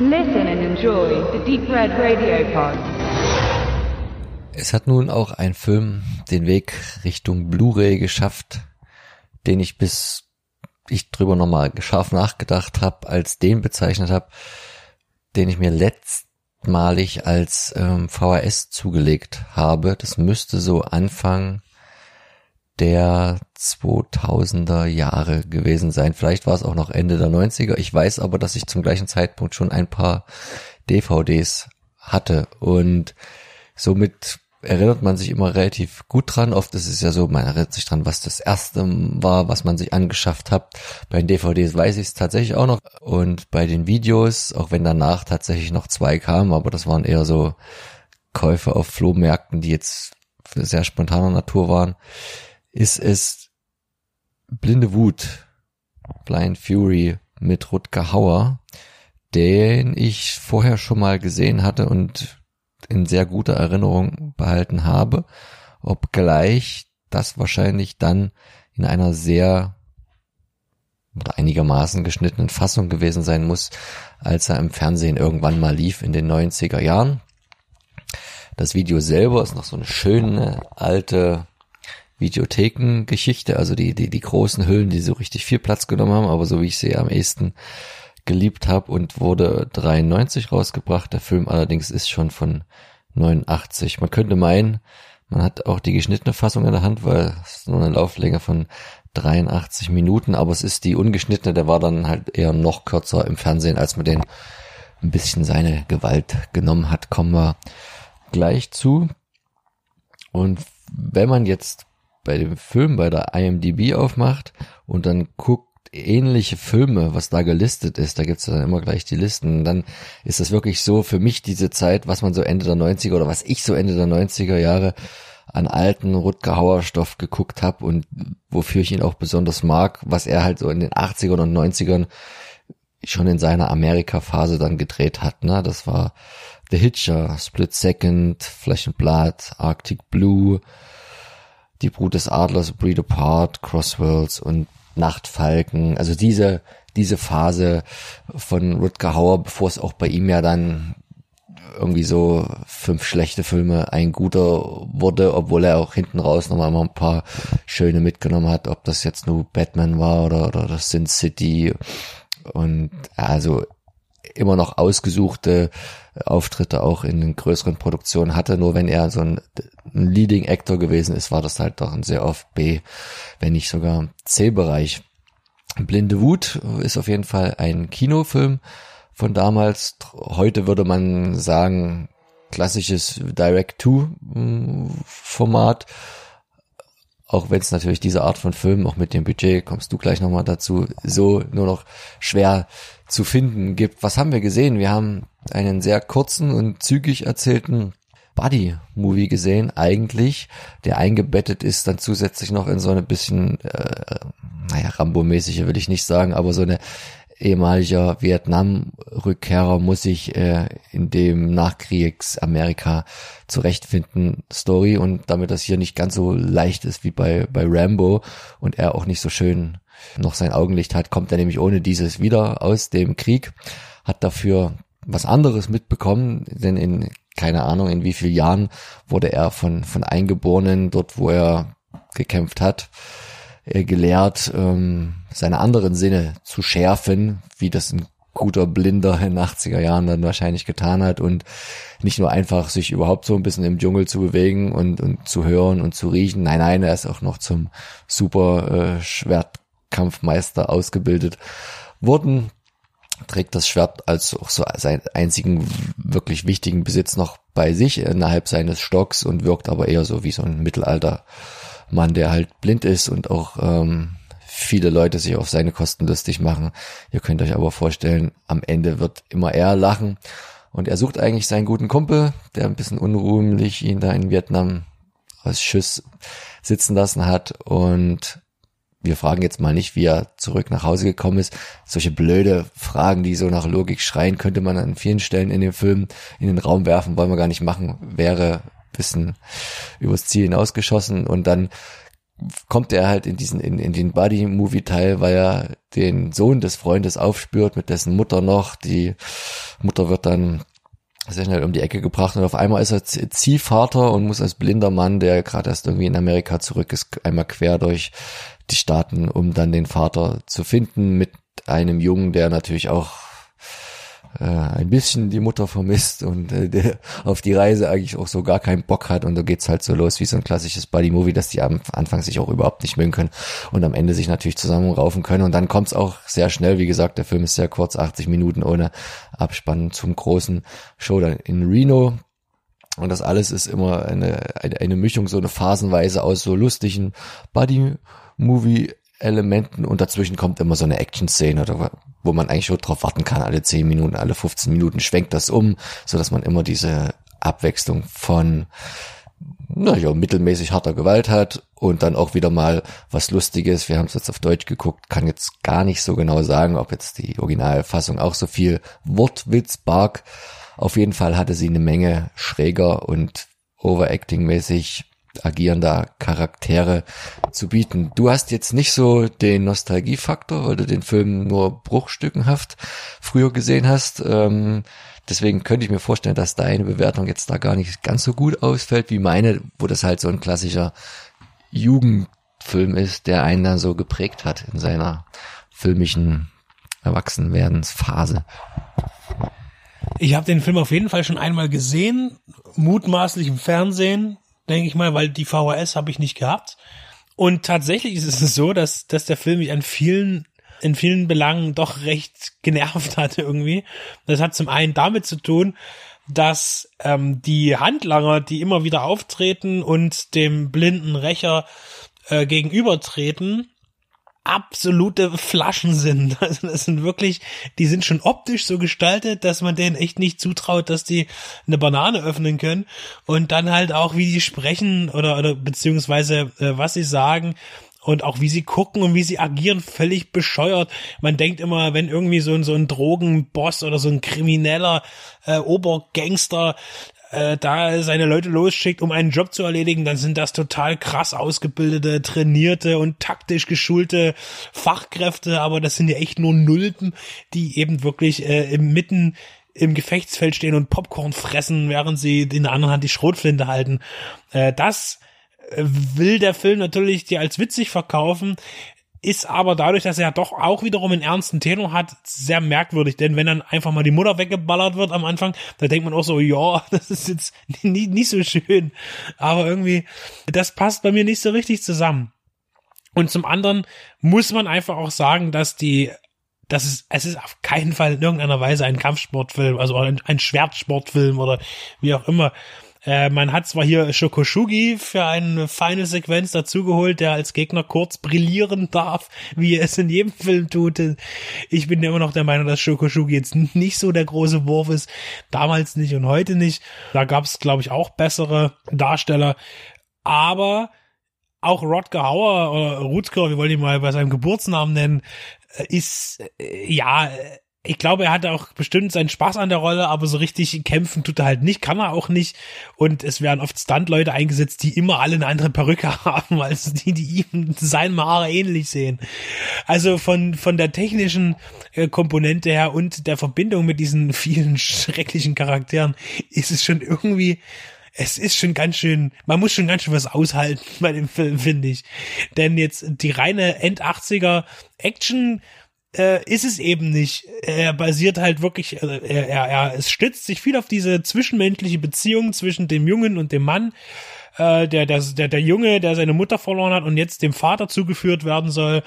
Listen and enjoy the Deep Red Radio Pod. Es hat nun auch ein Film den Weg Richtung Blu-ray geschafft, den ich bis ich drüber nochmal scharf nachgedacht habe, als den bezeichnet habe, den ich mir letztmalig als ähm, VHS zugelegt habe. Das müsste so Anfang der 2000er Jahre gewesen sein. Vielleicht war es auch noch Ende der 90er. Ich weiß aber, dass ich zum gleichen Zeitpunkt schon ein paar DVDs hatte und somit erinnert man sich immer relativ gut dran. Oft ist es ja so, man erinnert sich dran, was das erste war, was man sich angeschafft hat. Bei den DVDs weiß ich es tatsächlich auch noch. Und bei den Videos, auch wenn danach tatsächlich noch zwei kamen, aber das waren eher so Käufe auf Flohmärkten, die jetzt sehr spontaner Natur waren, ist es Blinde Wut, Blind Fury mit Rutger Hauer, den ich vorher schon mal gesehen hatte und in sehr guter Erinnerung behalten habe, obgleich das wahrscheinlich dann in einer sehr oder einigermaßen geschnittenen Fassung gewesen sein muss, als er im Fernsehen irgendwann mal lief in den 90er Jahren. Das Video selber ist noch so eine schöne alte Videothekengeschichte, also die, die, die großen Hüllen, die so richtig viel Platz genommen haben, aber so wie ich sie am ehesten geliebt habe und wurde 93 rausgebracht. Der Film allerdings ist schon von 89. Man könnte meinen, man hat auch die geschnittene Fassung in der Hand, weil es nur eine Lauflänge von 83 Minuten, aber es ist die ungeschnittene, der war dann halt eher noch kürzer im Fernsehen, als man den ein bisschen seine Gewalt genommen hat, kommen wir gleich zu. Und wenn man jetzt bei dem Film bei der IMDB aufmacht und dann guckt, ähnliche Filme, was da gelistet ist, da gibt's dann immer gleich die Listen, dann ist das wirklich so für mich diese Zeit, was man so Ende der 90er oder was ich so Ende der 90er Jahre an alten Rutger Hauer Stoff geguckt habe und wofür ich ihn auch besonders mag, was er halt so in den 80ern und 90ern schon in seiner Amerika-Phase dann gedreht hat. Ne? Das war The Hitcher, Split Second, Flesh and Blood, Arctic Blue, Die Brut des Adlers, Breed Apart, Crossworlds und Nachtfalken, also diese, diese Phase von Rutger Hauer, bevor es auch bei ihm ja dann irgendwie so fünf schlechte Filme ein guter wurde, obwohl er auch hinten raus nochmal mal ein paar schöne mitgenommen hat, ob das jetzt nur Batman war oder, oder das Sin City. Und also immer noch ausgesuchte Auftritte auch in den größeren Produktionen hatte. Nur wenn er so ein, ein Leading Actor gewesen ist, war das halt doch ein sehr oft B, wenn nicht sogar C-Bereich. Blinde Wut ist auf jeden Fall ein Kinofilm von damals. Heute würde man sagen, klassisches Direct-to-Format. Auch wenn es natürlich diese Art von Film, auch mit dem Budget, kommst du gleich nochmal dazu, so nur noch schwer zu finden gibt. Was haben wir gesehen? Wir haben einen sehr kurzen und zügig erzählten Buddy-Movie gesehen, eigentlich, der eingebettet ist dann zusätzlich noch in so eine bisschen, äh, naja, Rambo-mäßige will ich nicht sagen, aber so eine ehemaliger Vietnam-Rückkehrer muss sich äh, in dem Nachkriegsamerika zurechtfinden Story. Und damit das hier nicht ganz so leicht ist wie bei, bei Rambo und er auch nicht so schön noch sein Augenlicht hat, kommt er nämlich ohne dieses wieder aus dem Krieg, hat dafür was anderes mitbekommen, denn in keine Ahnung in wie vielen Jahren wurde er von von Eingeborenen dort, wo er gekämpft hat, äh, gelehrt, ähm, seine anderen Sinne zu schärfen, wie das ein guter Blinder in 80er Jahren dann wahrscheinlich getan hat und nicht nur einfach sich überhaupt so ein bisschen im Dschungel zu bewegen und, und zu hören und zu riechen. Nein, nein, er ist auch noch zum super äh, Schwert Kampfmeister ausgebildet wurden, trägt das Schwert als auch so seinen einzigen wirklich wichtigen Besitz noch bei sich innerhalb seines Stocks und wirkt aber eher so wie so ein Mittelaltermann, der halt blind ist und auch ähm, viele Leute sich auf seine Kosten lustig machen. Ihr könnt euch aber vorstellen, am Ende wird immer er lachen und er sucht eigentlich seinen guten Kumpel, der ein bisschen unruhmlich ihn da in Vietnam aus Schuss sitzen lassen hat und wir fragen jetzt mal nicht, wie er zurück nach Hause gekommen ist. Solche blöde Fragen, die so nach Logik schreien, könnte man an vielen Stellen in dem Film in den Raum werfen, wollen wir gar nicht machen, wäre bisschen übers Ziel hinausgeschossen und dann kommt er halt in diesen, in, in den Buddy-Movie-Teil, weil er den Sohn des Freundes aufspürt, mit dessen Mutter noch. Die Mutter wird dann sehr schnell um die Ecke gebracht und auf einmal ist er Ziehvater und muss als blinder Mann, der gerade erst irgendwie in Amerika zurück ist, einmal quer durch die Staaten, um dann den Vater zu finden mit einem Jungen, der natürlich auch äh, ein bisschen die Mutter vermisst und äh, der auf die Reise eigentlich auch so gar keinen Bock hat. Und so geht's halt so los wie so ein klassisches Buddy-Movie, dass die am Anfang sich auch überhaupt nicht mögen können und am Ende sich natürlich zusammenraufen können. Und dann kommt's auch sehr schnell, wie gesagt, der Film ist sehr kurz, 80 Minuten ohne Abspann zum großen Show dann in Reno. Und das alles ist immer eine, eine, eine Mischung, so eine Phasenweise aus so lustigen Buddy-Movie Elementen und dazwischen kommt immer so eine Action-Szene, wo man eigentlich schon drauf warten kann, alle 10 Minuten, alle 15 Minuten schwenkt das um, so dass man immer diese Abwechslung von naja, mittelmäßig harter Gewalt hat und dann auch wieder mal was Lustiges. Wir haben es jetzt auf Deutsch geguckt, kann jetzt gar nicht so genau sagen, ob jetzt die Originalfassung auch so viel Wortwitz barg. Auf jeden Fall hatte sie eine Menge schräger und Overacting-mäßig agierender Charaktere zu bieten. Du hast jetzt nicht so den Nostalgiefaktor, weil du den Film nur bruchstückenhaft früher gesehen hast. Ähm, deswegen könnte ich mir vorstellen, dass deine Bewertung jetzt da gar nicht ganz so gut ausfällt wie meine, wo das halt so ein klassischer Jugendfilm ist, der einen dann so geprägt hat in seiner filmischen Erwachsenwerdensphase. Ich habe den Film auf jeden Fall schon einmal gesehen, mutmaßlich im Fernsehen denke ich mal, weil die VHS habe ich nicht gehabt. Und tatsächlich ist es so, dass, dass der Film mich an vielen, in vielen Belangen doch recht genervt hatte irgendwie. Das hat zum einen damit zu tun, dass ähm, die Handlanger, die immer wieder auftreten und dem blinden Rächer äh, gegenübertreten, absolute Flaschen sind. Also das sind wirklich, die sind schon optisch so gestaltet, dass man denen echt nicht zutraut, dass die eine Banane öffnen können. Und dann halt auch, wie die sprechen oder, oder beziehungsweise äh, was sie sagen und auch wie sie gucken und wie sie agieren, völlig bescheuert. Man denkt immer, wenn irgendwie so ein, so ein Drogenboss oder so ein krimineller äh, Obergangster äh, da seine Leute losschickt, um einen Job zu erledigen, dann sind das total krass ausgebildete, trainierte und taktisch geschulte Fachkräfte, aber das sind ja echt nur Nulpen, die eben wirklich äh, im Mitten im Gefechtsfeld stehen und Popcorn fressen, während sie in der anderen Hand die Schrotflinte halten. Äh, das äh, will der Film natürlich dir als witzig verkaufen ist aber dadurch, dass er doch auch wiederum einen ernsten Tenor hat, sehr merkwürdig. Denn wenn dann einfach mal die Mutter weggeballert wird am Anfang, da denkt man auch so, ja, das ist jetzt nicht, nicht so schön. Aber irgendwie, das passt bei mir nicht so richtig zusammen. Und zum anderen muss man einfach auch sagen, dass die das ist, es ist auf keinen Fall in irgendeiner Weise ein Kampfsportfilm, also ein, ein Schwertsportfilm oder wie auch immer. Äh, man hat zwar hier Shokoshugi für eine feine Sequenz dazugeholt, der als Gegner kurz brillieren darf, wie er es in jedem Film tut. Ich bin immer noch der Meinung, dass Shokoshugi jetzt nicht so der große Wurf ist. Damals nicht und heute nicht. Da gab es, glaube ich, auch bessere Darsteller. Aber auch Rodger Hauer oder Rutger, wir wollen ihn mal bei seinem Geburtsnamen nennen, äh, ist äh, ja ich glaube, er hatte auch bestimmt seinen Spaß an der Rolle, aber so richtig kämpfen tut er halt nicht, kann er auch nicht. Und es werden oft Stunt-Leute eingesetzt, die immer alle eine andere Perücke haben, als die, die ihm seinen Haare ähnlich sehen. Also von, von der technischen äh, Komponente her und der Verbindung mit diesen vielen schrecklichen Charakteren ist es schon irgendwie, es ist schon ganz schön, man muss schon ganz schön was aushalten bei dem Film, finde ich. Denn jetzt die reine End-80er Action äh, ist es eben nicht. Er basiert halt wirklich, äh, er, er, er, es stützt sich viel auf diese zwischenmenschliche Beziehung zwischen dem Jungen und dem Mann. Äh, der, der, der, der Junge, der seine Mutter verloren hat und jetzt dem Vater zugeführt werden soll,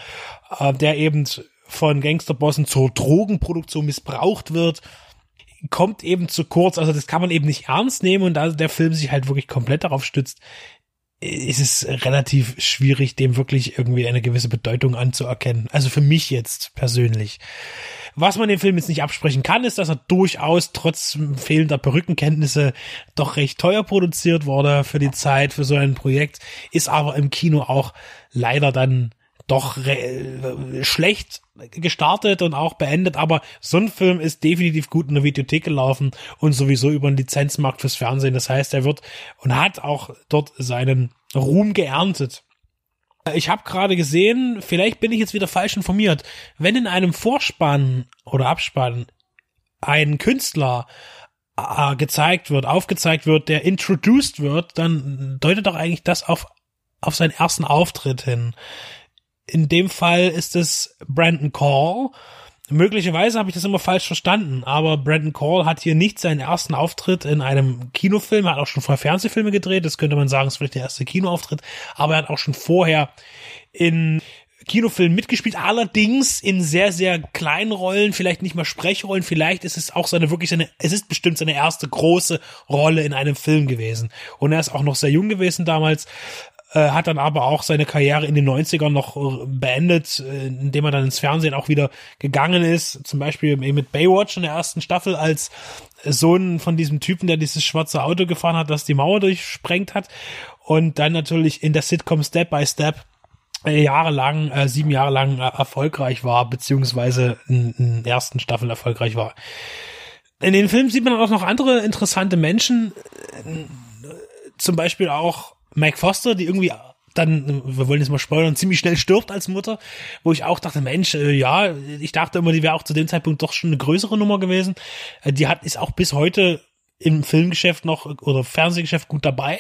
äh, der eben von Gangsterbossen zur Drogenproduktion missbraucht wird, kommt eben zu kurz. Also das kann man eben nicht ernst nehmen und da der Film sich halt wirklich komplett darauf stützt, ist es relativ schwierig, dem wirklich irgendwie eine gewisse Bedeutung anzuerkennen. Also für mich jetzt persönlich. Was man dem Film jetzt nicht absprechen kann, ist, dass er durchaus trotz fehlender Perückenkenntnisse doch recht teuer produziert wurde für die Zeit, für so ein Projekt, ist aber im Kino auch leider dann doch schlecht gestartet und auch beendet, aber so ein Film ist definitiv gut in der Videothek gelaufen und sowieso über einen Lizenzmarkt fürs Fernsehen. Das heißt, er wird und hat auch dort seinen Ruhm geerntet. Ich habe gerade gesehen, vielleicht bin ich jetzt wieder falsch informiert, wenn in einem Vorspann oder Abspann ein Künstler äh, gezeigt wird, aufgezeigt wird, der introduced wird, dann deutet doch eigentlich das auf, auf seinen ersten Auftritt hin. In dem Fall ist es Brandon Call. Möglicherweise habe ich das immer falsch verstanden, aber Brandon Call hat hier nicht seinen ersten Auftritt in einem Kinofilm, er hat auch schon vorher Fernsehfilme gedreht, das könnte man sagen, ist vielleicht der erste Kinoauftritt, aber er hat auch schon vorher in Kinofilmen mitgespielt, allerdings in sehr, sehr kleinen Rollen, vielleicht nicht mal Sprechrollen, vielleicht ist es auch seine wirklich seine, es ist bestimmt seine erste große Rolle in einem Film gewesen. Und er ist auch noch sehr jung gewesen damals, äh, hat dann aber auch seine Karriere in den 90ern noch äh, beendet, äh, indem er dann ins Fernsehen auch wieder gegangen ist, zum Beispiel mit Baywatch in der ersten Staffel als Sohn von diesem Typen, der dieses schwarze Auto gefahren hat, das die Mauer durchsprengt hat und dann natürlich in der Sitcom Step by Step jahrelang, äh, sieben Jahre lang äh, erfolgreich war, beziehungsweise in, in ersten Staffel erfolgreich war. In den Filmen sieht man auch noch andere interessante Menschen, zum Beispiel auch Mike Foster, die irgendwie dann, wir wollen jetzt mal spoilern, ziemlich schnell stirbt als Mutter, wo ich auch dachte, Mensch, äh, ja, ich dachte immer, die wäre auch zu dem Zeitpunkt doch schon eine größere Nummer gewesen. Äh, die hat ist auch bis heute im Filmgeschäft noch oder Fernsehgeschäft gut dabei,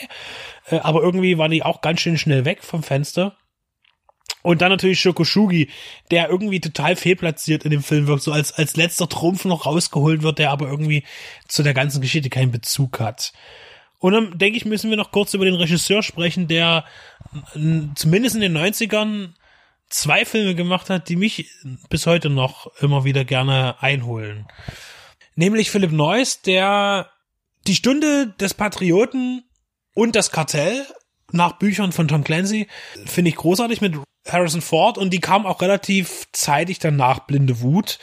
äh, aber irgendwie war die auch ganz schön schnell weg vom Fenster. Und dann natürlich Shokoshugi, der irgendwie total fehlplatziert in dem Film wirkt, so als, als letzter Trumpf noch rausgeholt wird, der aber irgendwie zu der ganzen Geschichte keinen Bezug hat. Und dann denke ich, müssen wir noch kurz über den Regisseur sprechen, der zumindest in den 90ern zwei Filme gemacht hat, die mich bis heute noch immer wieder gerne einholen. Nämlich Philipp Neuss, der die Stunde des Patrioten und das Kartell nach Büchern von Tom Clancy finde ich großartig mit Harrison Ford und die kam auch relativ zeitig danach Blinde Wut.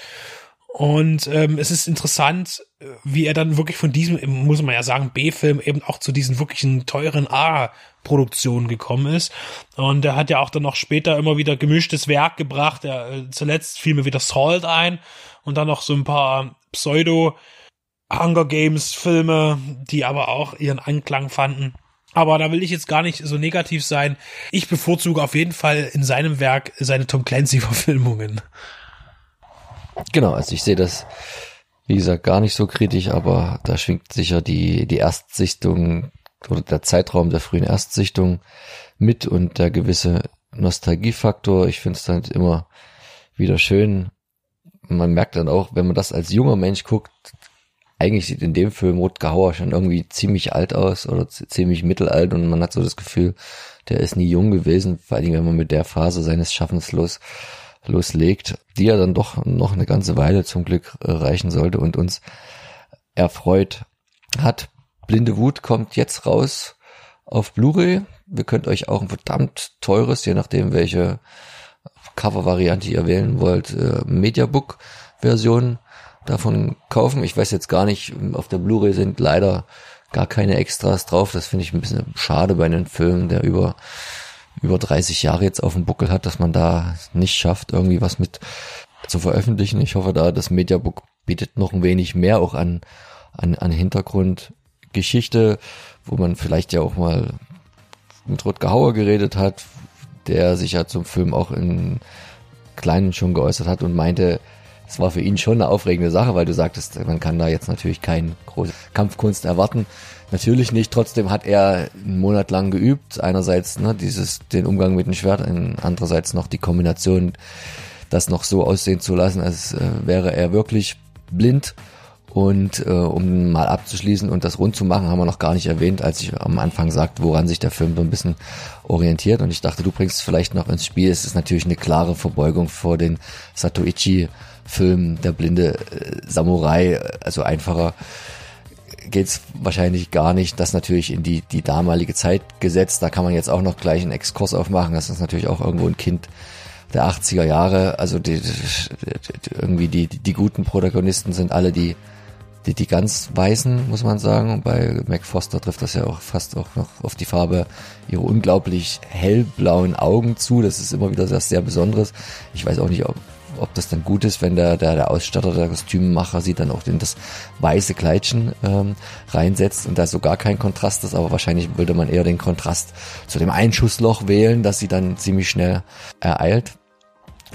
Und ähm, es ist interessant, wie er dann wirklich von diesem, muss man ja sagen, B-Film eben auch zu diesen wirklichen teuren A-Produktionen gekommen ist. Und er hat ja auch dann noch später immer wieder gemischtes Werk gebracht. Er, äh, zuletzt fiel mir wieder Salt ein und dann noch so ein paar Pseudo- Hunger Games Filme, die aber auch ihren Anklang fanden. Aber da will ich jetzt gar nicht so negativ sein. Ich bevorzuge auf jeden Fall in seinem Werk seine Tom Clancy-Verfilmungen. Genau, also ich sehe das, wie gesagt, gar nicht so kritisch, aber da schwingt sicher die, die Erstsichtung oder der Zeitraum der frühen Erstsichtung mit und der gewisse Nostalgiefaktor. Ich finde es dann immer wieder schön. Man merkt dann auch, wenn man das als junger Mensch guckt, eigentlich sieht in dem Film Rutger Hauer schon irgendwie ziemlich alt aus oder ziemlich mittelalt und man hat so das Gefühl, der ist nie jung gewesen, vor allem wenn man mit der Phase seines Schaffens los, loslegt, die ja dann doch noch eine ganze Weile zum Glück reichen sollte und uns erfreut hat. Blinde Wut kommt jetzt raus auf Blu-ray. Wir könnt euch auch ein verdammt teures, je nachdem welche Cover-Variante ihr wählen wollt, äh, Mediabook-Version davon kaufen. Ich weiß jetzt gar nicht, auf der Blu-ray sind leider gar keine Extras drauf. Das finde ich ein bisschen schade bei einem Film, der über über 30 Jahre jetzt auf dem Buckel hat, dass man da nicht schafft, irgendwie was mit zu veröffentlichen. Ich hoffe da, das Mediabook bietet noch ein wenig mehr auch an, an, an Hintergrundgeschichte, wo man vielleicht ja auch mal mit Rutger Hauer geredet hat, der sich ja zum Film auch in Kleinen schon geäußert hat und meinte, es war für ihn schon eine aufregende Sache, weil du sagtest, man kann da jetzt natürlich keine große Kampfkunst erwarten. Natürlich nicht. Trotzdem hat er einen Monat lang geübt. Einerseits ne, dieses den Umgang mit dem Schwert, andererseits noch die Kombination, das noch so aussehen zu lassen, als äh, wäre er wirklich blind. Und äh, um mal abzuschließen und das rund zu machen, haben wir noch gar nicht erwähnt, als ich am Anfang sagte, woran sich der Film so ein bisschen orientiert. Und ich dachte, du bringst es vielleicht noch ins Spiel. Es ist natürlich eine klare Verbeugung vor den Satoichi Film Der blinde äh, Samurai, also einfacher geht's wahrscheinlich gar nicht. Das natürlich in die, die damalige Zeit gesetzt. Da kann man jetzt auch noch gleich einen Exkurs aufmachen. Das ist natürlich auch irgendwo ein Kind der 80er Jahre. Also die, die, irgendwie die, die guten Protagonisten sind alle die die, die ganz weißen, muss man sagen. Und bei Mac Foster trifft das ja auch fast auch noch auf die Farbe ihre unglaublich hellblauen Augen zu. Das ist immer wieder sehr, sehr Besonderes. Ich weiß auch nicht, ob, ob das dann gut ist, wenn der, der, der Ausstatter, der Kostümmacher sie dann auch in das weiße Kleidchen ähm, reinsetzt und da so gar kein Kontrast ist, aber wahrscheinlich würde man eher den Kontrast zu dem Einschussloch wählen, dass sie dann ziemlich schnell ereilt.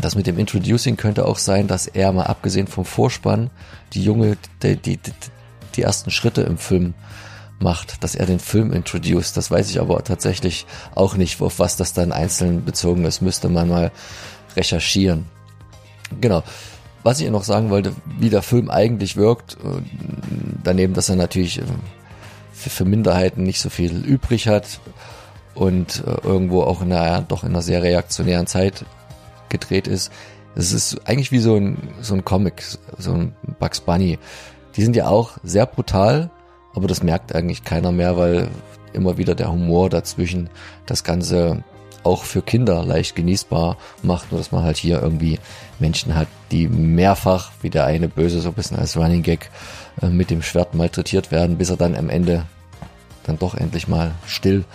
Das mit dem Introducing könnte auch sein, dass er mal abgesehen vom Vorspann die Junge, die, die, die, die ersten Schritte im Film macht, dass er den Film introduced. Das weiß ich aber tatsächlich auch nicht, auf was das dann einzeln bezogen ist. Müsste man mal recherchieren. Genau. Was ich noch sagen wollte, wie der Film eigentlich wirkt, äh, daneben, dass er natürlich äh, für, Minderheiten nicht so viel übrig hat und äh, irgendwo auch in einer, doch in einer sehr reaktionären Zeit gedreht ist. Es ist eigentlich wie so ein, so ein Comic, so ein Bugs Bunny. Die sind ja auch sehr brutal, aber das merkt eigentlich keiner mehr, weil immer wieder der Humor dazwischen das Ganze auch für Kinder leicht genießbar macht, nur dass man halt hier irgendwie Menschen hat, die mehrfach, wie der eine Böse so ein bisschen als Running Gag äh, mit dem Schwert malträtiert werden, bis er dann am Ende dann doch endlich mal still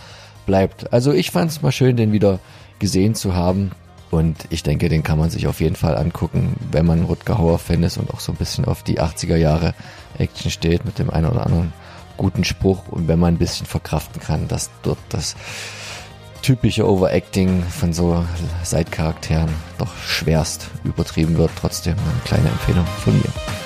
bleibt. Also ich fand es mal schön, den wieder gesehen zu haben. Und ich denke, den kann man sich auf jeden Fall angucken, wenn man Rutger Hauer-Fan ist und auch so ein bisschen auf die 80er Jahre Action steht mit dem einen oder anderen guten Spruch und wenn man ein bisschen verkraften kann, dass dort das typische Overacting von so Seitcharakteren doch schwerst übertrieben wird. Trotzdem eine kleine Empfehlung von mir.